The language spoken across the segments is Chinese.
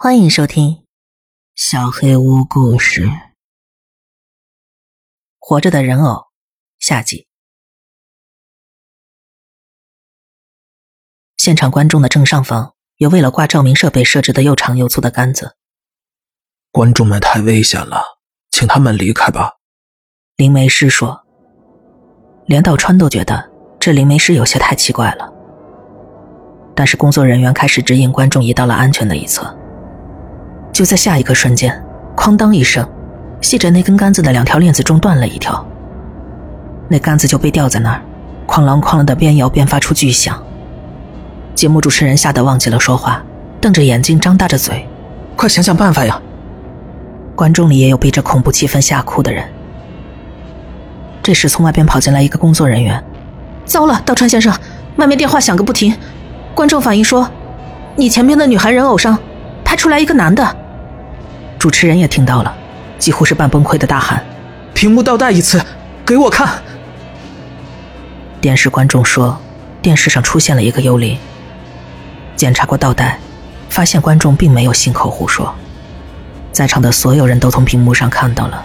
欢迎收听《小黑屋故事》。活着的人偶下集。现场观众的正上方有为了挂照明设备设置的又长又粗的杆子。观众们太危险了，请他们离开吧。灵媒师说。连道川都觉得这灵媒师有些太奇怪了。但是工作人员开始指引观众移到了安全的一侧。就在下一个瞬间，哐当一声，系着那根杆子的两条链子中断了一条，那杆子就被吊在那儿，哐啷哐啷的边摇边发出巨响。节目主持人吓得忘记了说话，瞪着眼睛，张大着嘴：“快想想办法呀！”观众里也有被这恐怖气氛吓哭的人。这时，从外边跑进来一个工作人员：“糟了，道川先生，外面电话响个不停，观众反映说，你前面的女孩人偶上拍出来一个男的。”主持人也听到了，几乎是半崩溃的大喊：“屏幕倒带一次，给我看！”电视观众说，电视上出现了一个幽灵。检查过倒带，发现观众并没有信口胡说，在场的所有人都从屏幕上看到了，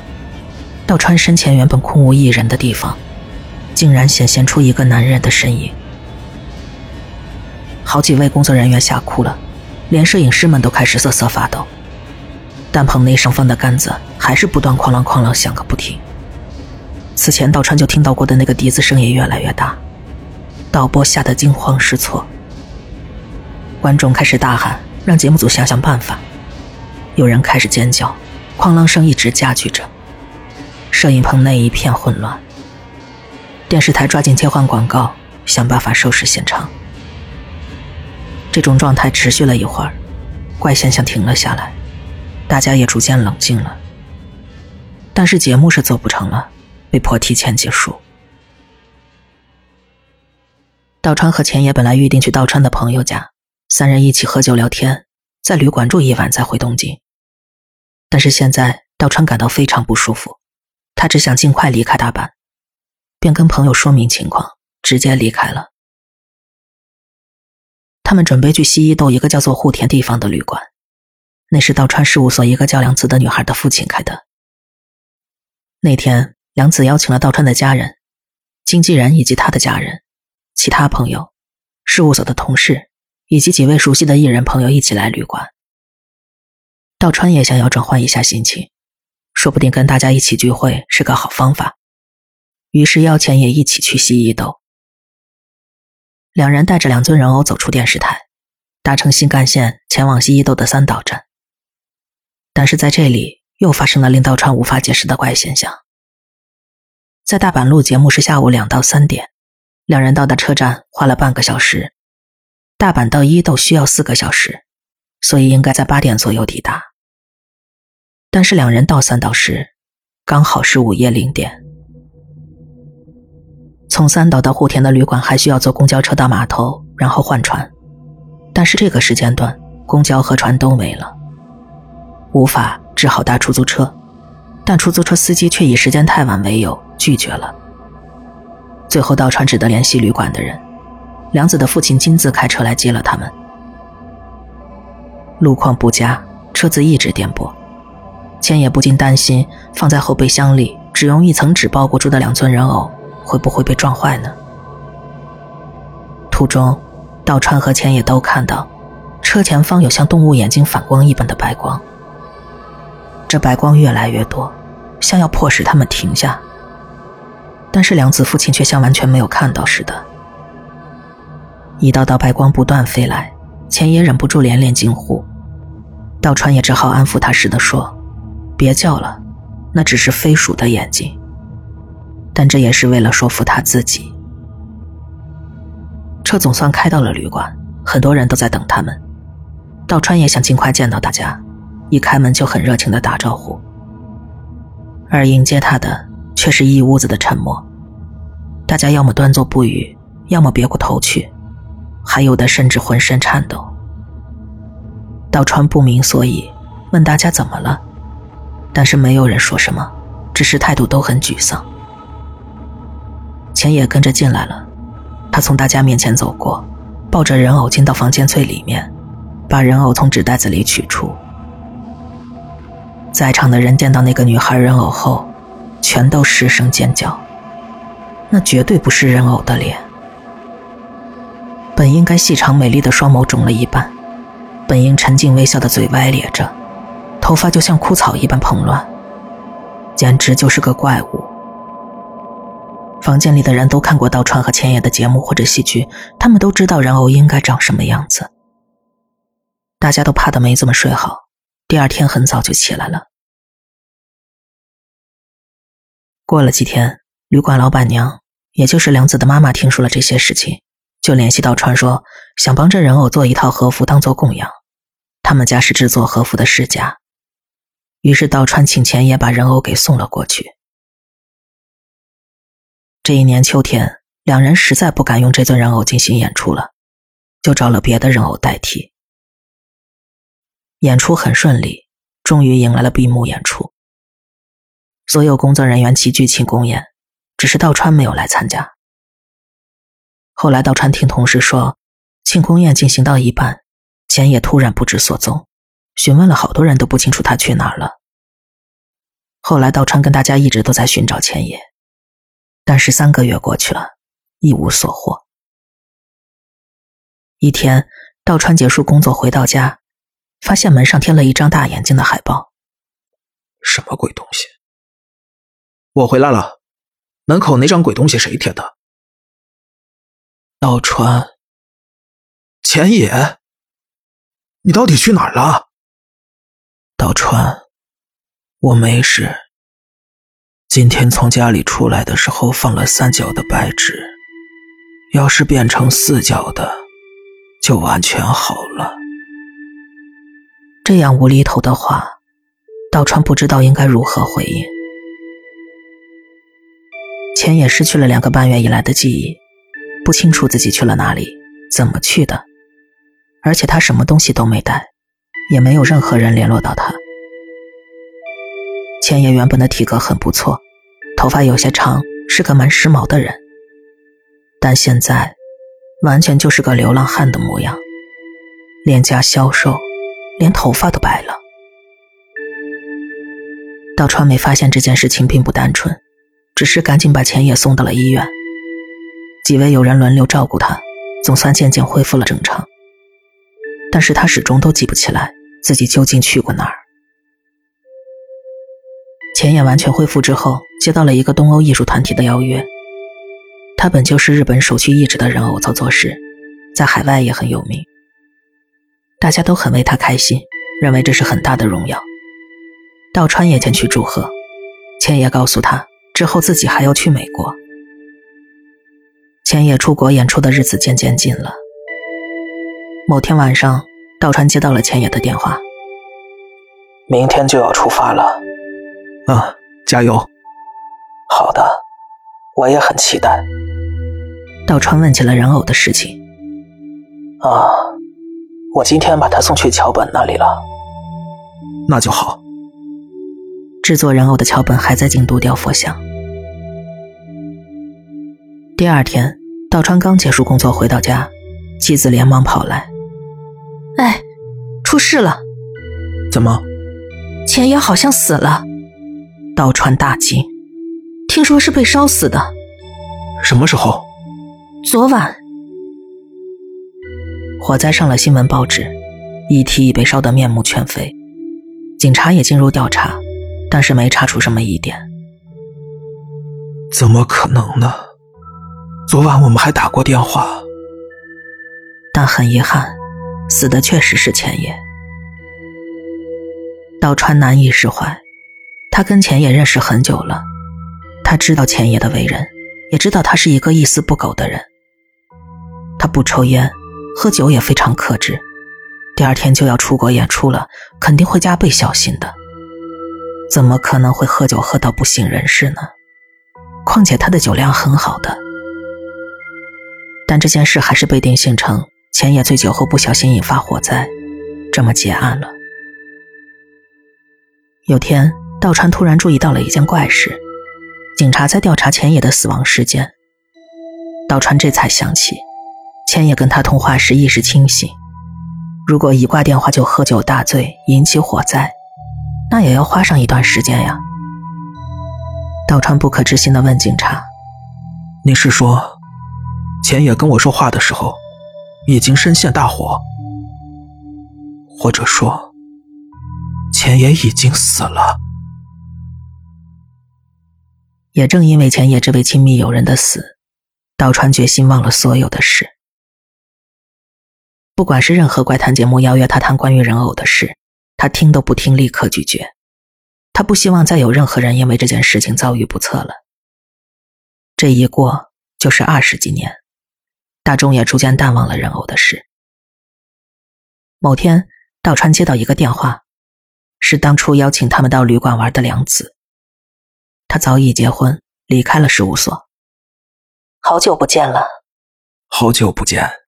道川身前原本空无一人的地方，竟然显现出一个男人的身影。好几位工作人员吓哭了，连摄影师们都开始瑟瑟发抖。但棚内上方的杆子还是不断哐啷哐啷响个不停。此前道川就听到过的那个笛子声也越来越大，导播吓得惊慌失措。观众开始大喊，让节目组想想办法。有人开始尖叫，哐啷声一直加剧着。摄影棚内一片混乱。电视台抓紧切换广告，想办法收拾现场。这种状态持续了一会儿，怪现象停了下来。大家也逐渐冷静了，但是节目是做不成了，被迫提前结束。道川和浅野本来预定去道川的朋友家，三人一起喝酒聊天，在旅馆住一晚再回东京。但是现在道川感到非常不舒服，他只想尽快离开大阪，便跟朋友说明情况，直接离开了。他们准备去西伊豆一个叫做户田地方的旅馆。那是道川事务所一个叫良子的女孩的父亲开的。那天，良子邀请了道川的家人、经纪人以及他的家人、其他朋友、事务所的同事以及几位熟悉的艺人朋友一起来旅馆。道川也想要转换一下心情，说不定跟大家一起聚会是个好方法，于是邀钱也一起去西伊豆。两人带着两尊人偶走出电视台，搭乘新干线前往西伊豆的三岛站。但是在这里又发生了令道川无法解释的怪现象。在大阪录节目是下午两到三点，两人到达车站花了半个小时，大阪到伊豆需要四个小时，所以应该在八点左右抵达。但是两人到三岛时，刚好是午夜零点。从三岛到户田的旅馆还需要坐公交车到码头，然后换船，但是这个时间段公交和船都没了。无法，只好搭出租车，但出租车司机却以时间太晚为由拒绝了。最后，道川只得联系旅馆的人，梁子的父亲亲自开车来接了他们。路况不佳，车子一直颠簸，千野不禁担心放在后备箱里只用一层纸包裹住的两尊人偶会不会被撞坏呢？途中，道川和千野都看到车前方有像动物眼睛反光一般的白光。这白光越来越多，像要迫使他们停下。但是良子父亲却像完全没有看到似的。一道道白光不断飞来，千野忍不住连连惊呼。道川也只好安抚他似的说：“别叫了，那只是飞鼠的眼睛。”但这也是为了说服他自己。车总算开到了旅馆，很多人都在等他们。道川也想尽快见到大家。一开门就很热情的打招呼，而迎接他的却是一屋子的沉默。大家要么端坐不语，要么别过头去，还有的甚至浑身颤抖。道川不明所以，问大家怎么了，但是没有人说什么，只是态度都很沮丧。钱也跟着进来了，他从大家面前走过，抱着人偶进到房间最里面，把人偶从纸袋子里取出。在场的人见到那个女孩人偶后，全都失声尖叫。那绝对不是人偶的脸，本应该细长美丽的双眸肿了一半，本应沉静微笑的嘴歪咧着，头发就像枯草一般蓬乱，简直就是个怪物。房间里的人都看过道川和千野的节目或者戏剧，他们都知道人偶应该长什么样子。大家都怕的没怎么睡好，第二天很早就起来了。过了几天，旅馆老板娘。也就是梁子的妈妈听说了这些事情，就联系到川说想帮这人偶做一套和服当做供养。他们家是制作和服的世家，于是道川请钱也把人偶给送了过去。这一年秋天，两人实在不敢用这尊人偶进行演出了，就找了别的人偶代替。演出很顺利，终于迎来了闭幕演出，所有工作人员齐聚庆功宴。只是道川没有来参加。后来道川听同事说，庆功宴进行到一半，钱野突然不知所踪，询问了好多人都不清楚他去哪儿了。后来道川跟大家一直都在寻找钱野，但是三个月过去了，一无所获。一天，道川结束工作回到家，发现门上贴了一张大眼睛的海报。什么鬼东西？我回来了。门口那张鬼东西谁贴的？道川，浅野，你到底去哪儿了？道川，我没事。今天从家里出来的时候放了三角的白纸，要是变成四角的，就完全好了。这样无厘头的话，道川不知道应该如何回应。钱也失去了两个半月以来的记忆，不清楚自己去了哪里，怎么去的，而且他什么东西都没带，也没有任何人联络到他。钱野原本的体格很不错，头发有些长，是个蛮时髦的人，但现在完全就是个流浪汉的模样，脸颊消瘦，连头发都白了。道川没发现这件事情并不单纯。只是赶紧把钱也送到了医院，几位友人轮流照顾他，总算渐渐恢复了正常。但是他始终都记不起来自己究竟去过哪儿。钱也完全恢复之后，接到了一个东欧艺术团体的邀约。他本就是日本首屈一指的人偶操作师，在海外也很有名。大家都很为他开心，认为这是很大的荣耀。道川也前去祝贺，千叶告诉他。之后自己还要去美国。千叶出国演出的日子渐渐近了。某天晚上，道川接到了千野的电话：“明天就要出发了。”“啊，加油！”“好的，我也很期待。”道川问起了人偶的事情。“啊，我今天把他送去桥本那里了。”“那就好。”制作人偶的桥本还在京都雕佛像。第二天，道川刚结束工作回到家，妻子连忙跑来：“哎，出事了！怎么？钱野好像死了。”道川大惊：“听说是被烧死的。什么时候？昨晚。火灾上了新闻报纸，遗体已被烧得面目全非，警察也进入调查。”但是没查出什么疑点，怎么可能呢？昨晚我们还打过电话，但很遗憾，死的确实是钱野。道川难以释怀，他跟钱野认识很久了，他知道钱野的为人，也知道他是一个一丝不苟的人。他不抽烟，喝酒也非常克制，第二天就要出国演出了，肯定会加倍小心的。怎么可能会喝酒喝到不省人事呢？况且他的酒量很好的。但这件事还是被定性成钱野醉酒后不小心引发火灾，这么结案了。有天，道川突然注意到了一件怪事：警察在调查前野的死亡事件。道川这才想起，钱野跟他通话时意识清醒，如果一挂电话就喝酒大醉引起火灾。那也要花上一段时间呀。道川不可置信的问警察：“你是说，前野跟我说话的时候，已经深陷大火，或者说，前野已经死了？”也正因为前野这位亲密友人的死，道川决心忘了所有的事。不管是任何怪谈节目邀约他谈关于人偶的事，他听都不听，立刻拒绝。他不希望再有任何人因为这件事情遭遇不测了。这一过就是二十几年，大众也逐渐淡忘了人偶的事。某天，道川接到一个电话，是当初邀请他们到旅馆玩的良子。他早已结婚，离开了事务所。好久不见了，好久不见。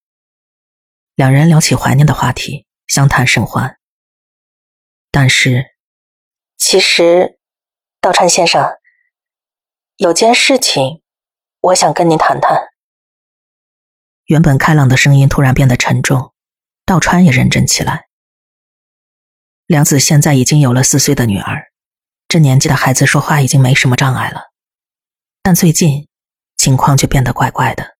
两人聊起怀念的话题，相谈甚欢。但是，其实，道川先生，有件事情，我想跟您谈谈。原本开朗的声音突然变得沉重，道川也认真起来。梁子现在已经有了四岁的女儿，这年纪的孩子说话已经没什么障碍了，但最近情况却变得怪怪的。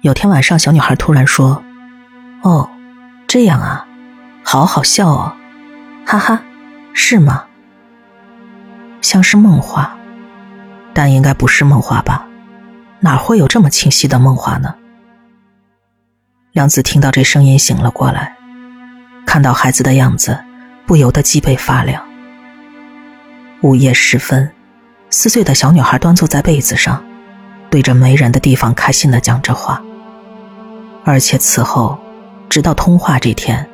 有天晚上，小女孩突然说。哦，这样啊，好好笑哦，哈哈，是吗？像是梦话，但应该不是梦话吧？哪会有这么清晰的梦话呢？梁子听到这声音醒了过来，看到孩子的样子，不由得脊背发凉。午夜时分，四岁的小女孩端坐在被子上，对着没人的地方开心的讲着话，而且此后。直到通话这天，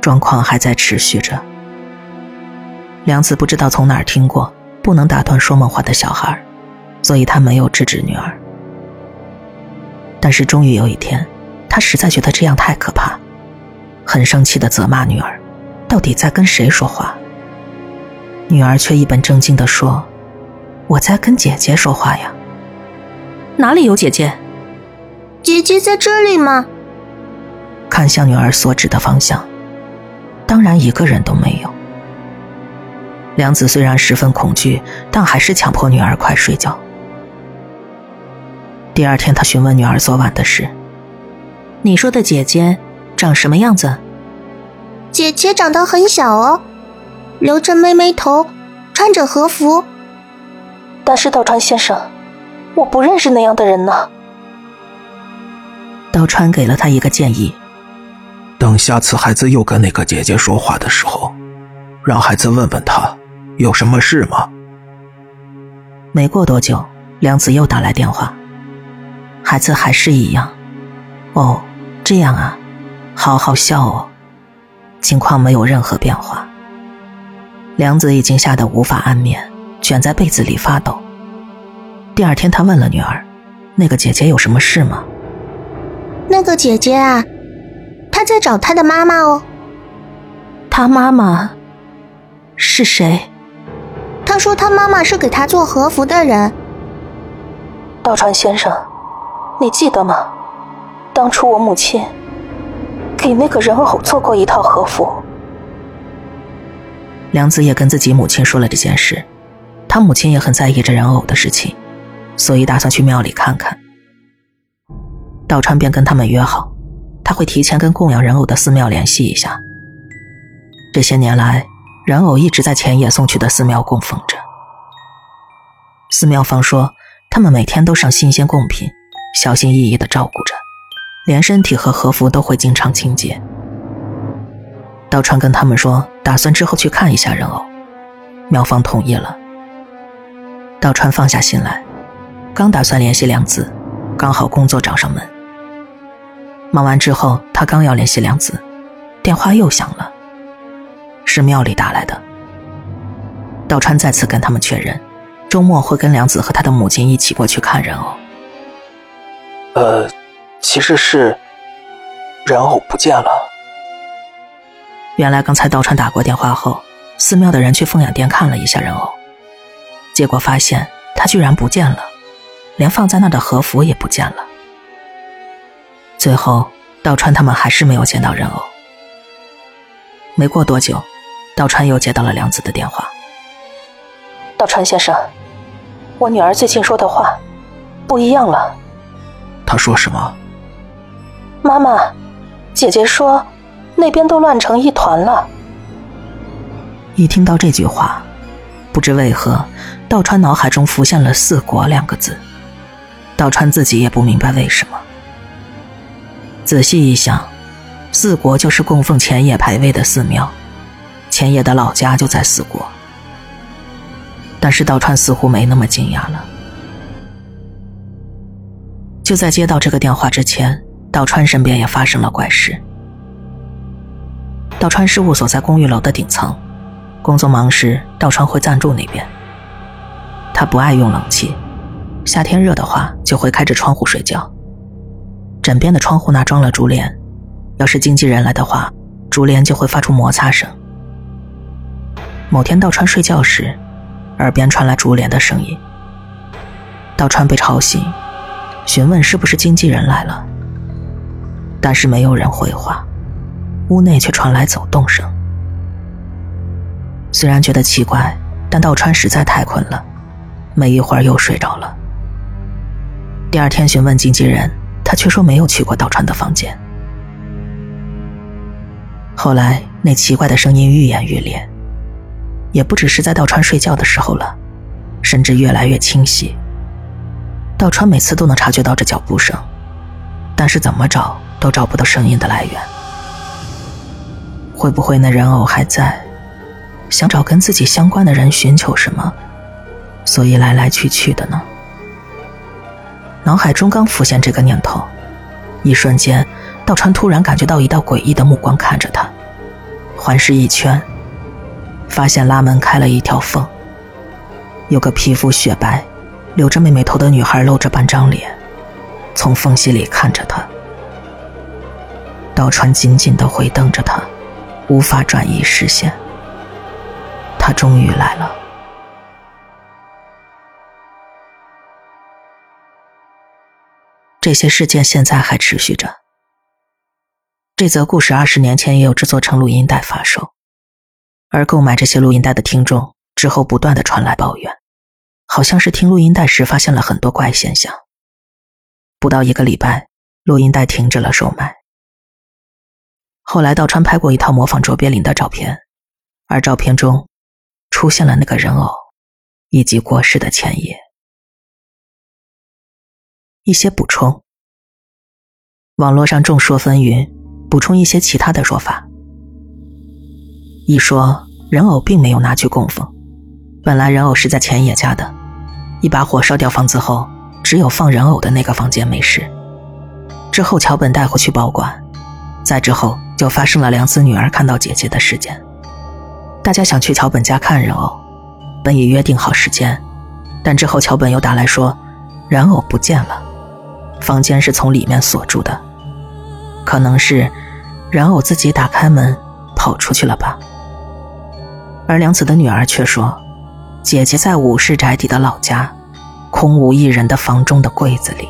状况还在持续着。梁子不知道从哪儿听过不能打断说梦话的小孩，所以他没有制止女儿。但是终于有一天，他实在觉得这样太可怕，很生气的责骂女儿：“到底在跟谁说话？”女儿却一本正经的说：“我在跟姐姐说话呀。”“哪里有姐姐？”“姐姐在这里吗？”看向女儿所指的方向，当然一个人都没有。梁子虽然十分恐惧，但还是强迫女儿快睡觉。第二天，他询问女儿昨晚的事：“你说的姐姐长什么样子？”“姐姐长得很小哦，留着妹妹头，穿着和服。”“但是道川先生，我不认识那样的人呢。”道川给了他一个建议。等下次孩子又跟那个姐姐说话的时候，让孩子问问他有什么事吗？没过多久，梁子又打来电话，孩子还是一样。哦，这样啊，好好笑哦。情况没有任何变化。梁子已经吓得无法安眠，卷在被子里发抖。第二天，他问了女儿：“那个姐姐有什么事吗？”那个姐姐啊。他在找他的妈妈哦。他妈妈是谁？他说他妈妈是给他做和服的人。道川先生，你记得吗？当初我母亲给那个人偶做过一套和服。梁子也跟自己母亲说了这件事，他母亲也很在意这人偶的事情，所以打算去庙里看看。道川便跟他们约好。他会提前跟供养人偶的寺庙联系一下。这些年来，人偶一直在前野送去的寺庙供奉着。寺庙方说，他们每天都上新鲜贡品，小心翼翼的照顾着，连身体和和服都会经常清洁。道川跟他们说，打算之后去看一下人偶，庙方同意了。道川放下心来，刚打算联系良子，刚好工作找上门。忙完之后，他刚要联系梁子，电话又响了，是庙里打来的。道川再次跟他们确认，周末会跟梁子和他的母亲一起过去看人偶。呃，其实是人偶不见了。原来刚才道川打过电话后，寺庙的人去凤养殿看了一下人偶，结果发现他居然不见了，连放在那的和服也不见了。最后，道川他们还是没有见到人偶。没过多久，道川又接到了良子的电话。道川先生，我女儿最近说的话不一样了。她说什么？妈妈，姐姐说那边都乱成一团了。一听到这句话，不知为何，道川脑海中浮现了“四国”两个字。道川自己也不明白为什么。仔细一想，四国就是供奉前野牌位的寺庙，前野的老家就在四国。但是道川似乎没那么惊讶了。就在接到这个电话之前，道川身边也发生了怪事。道川事务所在公寓楼的顶层，工作忙时，道川会暂住那边。他不爱用冷气，夏天热的话就会开着窗户睡觉。枕边的窗户那装了竹帘，要是经纪人来的话，竹帘就会发出摩擦声。某天道川睡觉时，耳边传来竹帘的声音。道川被吵醒，询问是不是经纪人来了，但是没有人回话，屋内却传来走动声。虽然觉得奇怪，但道川实在太困了，没一会儿又睡着了。第二天询问经纪人。他却说没有去过道川的房间。后来那奇怪的声音愈演愈烈，也不只是在道川睡觉的时候了，甚至越来越清晰。道川每次都能察觉到这脚步声，但是怎么找都找不到声音的来源。会不会那人偶还在，想找跟自己相关的人寻求什么，所以来来去去的呢？脑海中刚浮现这个念头，一瞬间，道川突然感觉到一道诡异的目光看着他，环视一圈，发现拉门开了一条缝，有个皮肤雪白、留着妹妹头的女孩露着半张脸，从缝隙里看着他。道川紧紧地回瞪着他，无法转移视线。他终于来了。这些事件现在还持续着。这则故事二十年前也有制作成录音带发售，而购买这些录音带的听众之后不断的传来抱怨，好像是听录音带时发现了很多怪现象。不到一个礼拜，录音带停止了售卖。后来道川拍过一套模仿卓别林的照片，而照片中出现了那个人偶，以及过世的前夜。一些补充。网络上众说纷纭，补充一些其他的说法。一说人偶并没有拿去供奉，本来人偶是在前野家的，一把火烧掉房子后，只有放人偶的那个房间没事。之后桥本带回去保管，再之后就发生了良子女儿看到姐姐的事件。大家想去桥本家看人偶，本已约定好时间，但之后桥本又打来说人偶不见了。房间是从里面锁住的，可能是人偶自己打开门跑出去了吧。而良子的女儿却说，姐姐在武士宅邸的老家，空无一人的房中的柜子里。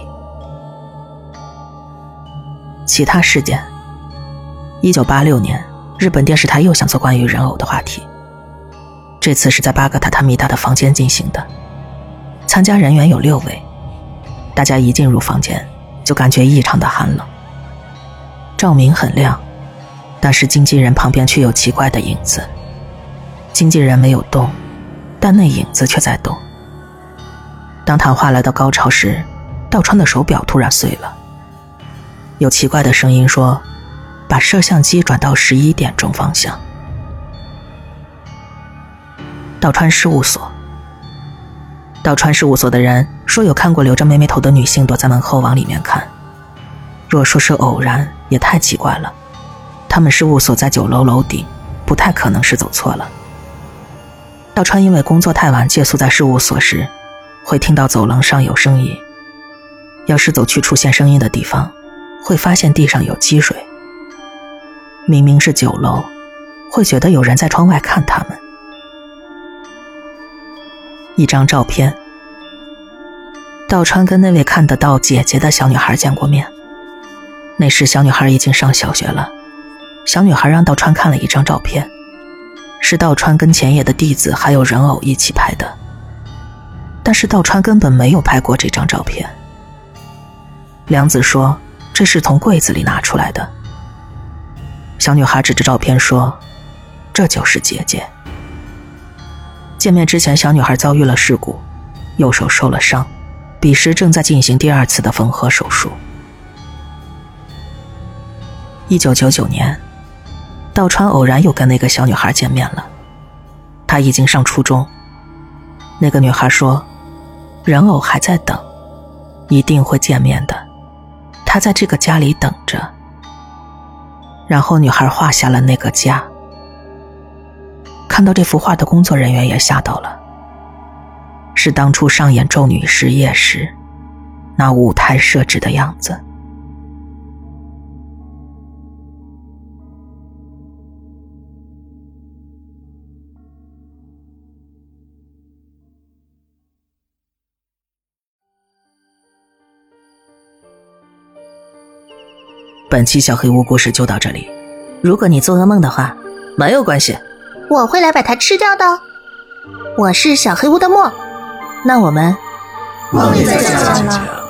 其他事件：一九八六年，日本电视台又想做关于人偶的话题，这次是在巴格塔塔米达的房间进行的，参加人员有六位。大家一进入房间，就感觉异常的寒冷。照明很亮，但是经纪人旁边却有奇怪的影子。经纪人没有动，但那影子却在动。当谈话来到高潮时，道川的手表突然碎了。有奇怪的声音说：“把摄像机转到十一点钟方向。”道川事务所。道川事务所的人说有看过留着妹妹头的女性躲在门后往里面看。若说是偶然，也太奇怪了。他们事务所在九楼楼顶，不太可能是走错了。道川因为工作太晚借宿在事务所时，会听到走廊上有声音。要是走去出现声音的地方，会发现地上有积水。明明是九楼，会觉得有人在窗外看他们。一张照片，道川跟那位看得到姐姐的小女孩见过面。那时小女孩已经上小学了。小女孩让道川看了一张照片，是道川跟前野的弟子还有人偶一起拍的，但是道川根本没有拍过这张照片。梁子说这是从柜子里拿出来的。小女孩指着照片说：“这就是姐姐。”见面之前，小女孩遭遇了事故，右手受了伤，彼时正在进行第二次的缝合手术。一九九九年。道川偶然又跟那个小女孩见面了，她已经上初中。那个女孩说：“人偶还在等，一定会见面的。她在这个家里等着。”然后女孩画下了那个家。看到这幅画的工作人员也吓到了，是当初上演咒女失业时那舞台设置的样子。本期小黑屋故事就到这里。如果你做噩梦的话，没有关系，我会来把它吃掉的。我是小黑屋的墨，那我们梦里再见了。